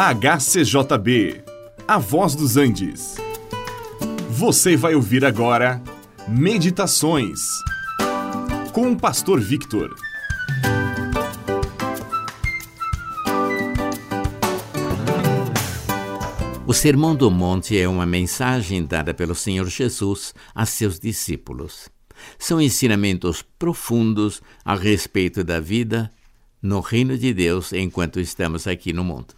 HCJB, A Voz dos Andes. Você vai ouvir agora Meditações com o Pastor Victor. O Sermão do Monte é uma mensagem dada pelo Senhor Jesus a seus discípulos. São ensinamentos profundos a respeito da vida no reino de Deus enquanto estamos aqui no mundo.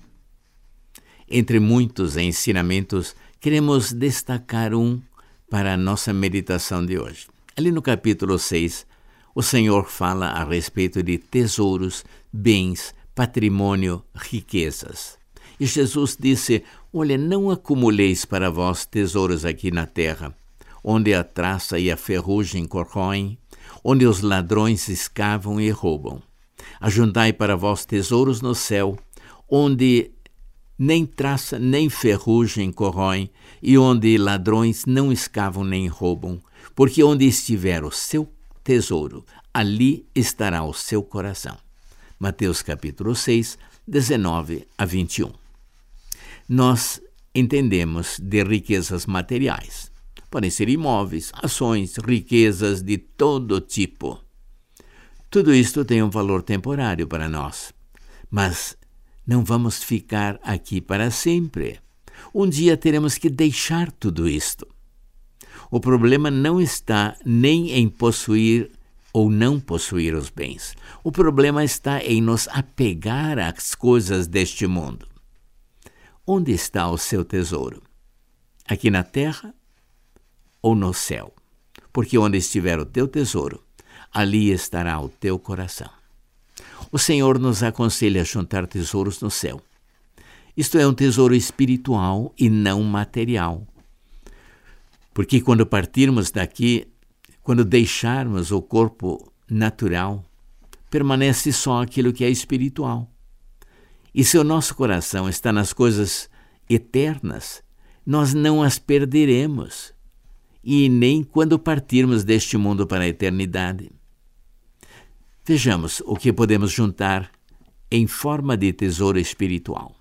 Entre muitos ensinamentos, queremos destacar um para a nossa meditação de hoje. Ali no capítulo 6, o Senhor fala a respeito de tesouros, bens, patrimônio, riquezas. E Jesus disse: Olha, não acumuleis para vós tesouros aqui na terra, onde a traça e a ferrugem corroem, onde os ladrões escavam e roubam. Ajuntai para vós tesouros no céu, onde nem traça nem ferrugem corroem, e onde ladrões não escavam nem roubam, porque onde estiver o seu tesouro, ali estará o seu coração. Mateus capítulo 6, 19 a 21. Nós entendemos de riquezas materiais. Podem ser imóveis, ações, riquezas de todo tipo. Tudo isto tem um valor temporário para nós, mas não vamos ficar aqui para sempre. Um dia teremos que deixar tudo isto. O problema não está nem em possuir ou não possuir os bens. O problema está em nos apegar às coisas deste mundo. Onde está o seu tesouro? Aqui na terra ou no céu? Porque onde estiver o teu tesouro, ali estará o teu coração. O Senhor nos aconselha a juntar tesouros no céu. Isto é um tesouro espiritual e não material. Porque quando partirmos daqui, quando deixarmos o corpo natural, permanece só aquilo que é espiritual. E se o nosso coração está nas coisas eternas, nós não as perderemos, e nem quando partirmos deste mundo para a eternidade. Vejamos o que podemos juntar em forma de tesouro espiritual.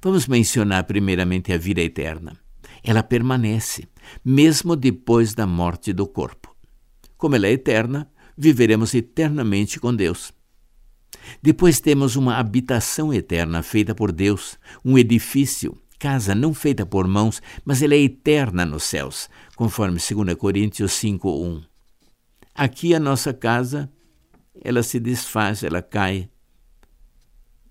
Vamos mencionar primeiramente a vida eterna. Ela permanece, mesmo depois da morte do corpo. Como ela é eterna, viveremos eternamente com Deus. Depois temos uma habitação eterna feita por Deus, um edifício, casa não feita por mãos, mas ela é eterna nos céus, conforme 2 Coríntios 5:1. Aqui a nossa casa ela se desfaz, ela cai.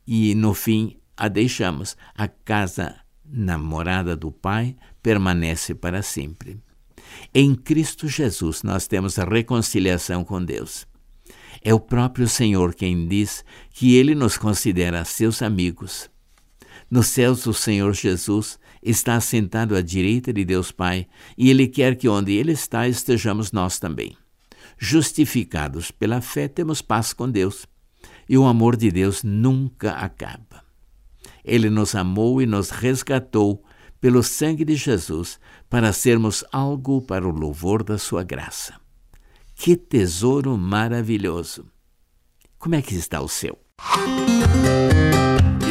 E no fim a deixamos. A casa namorada do Pai permanece para sempre. Em Cristo Jesus nós temos a reconciliação com Deus. É o próprio Senhor quem diz que ele nos considera seus amigos. Nos céus, o Senhor Jesus está assentado à direita de Deus Pai e ele quer que onde ele está estejamos nós também. Justificados pela fé, temos paz com Deus. E o amor de Deus nunca acaba. Ele nos amou e nos resgatou pelo sangue de Jesus para sermos algo para o louvor da sua graça. Que tesouro maravilhoso! Como é que está o seu?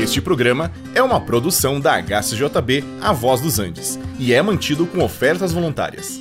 Este programa é uma produção da HCJB A Voz dos Andes e é mantido com ofertas voluntárias.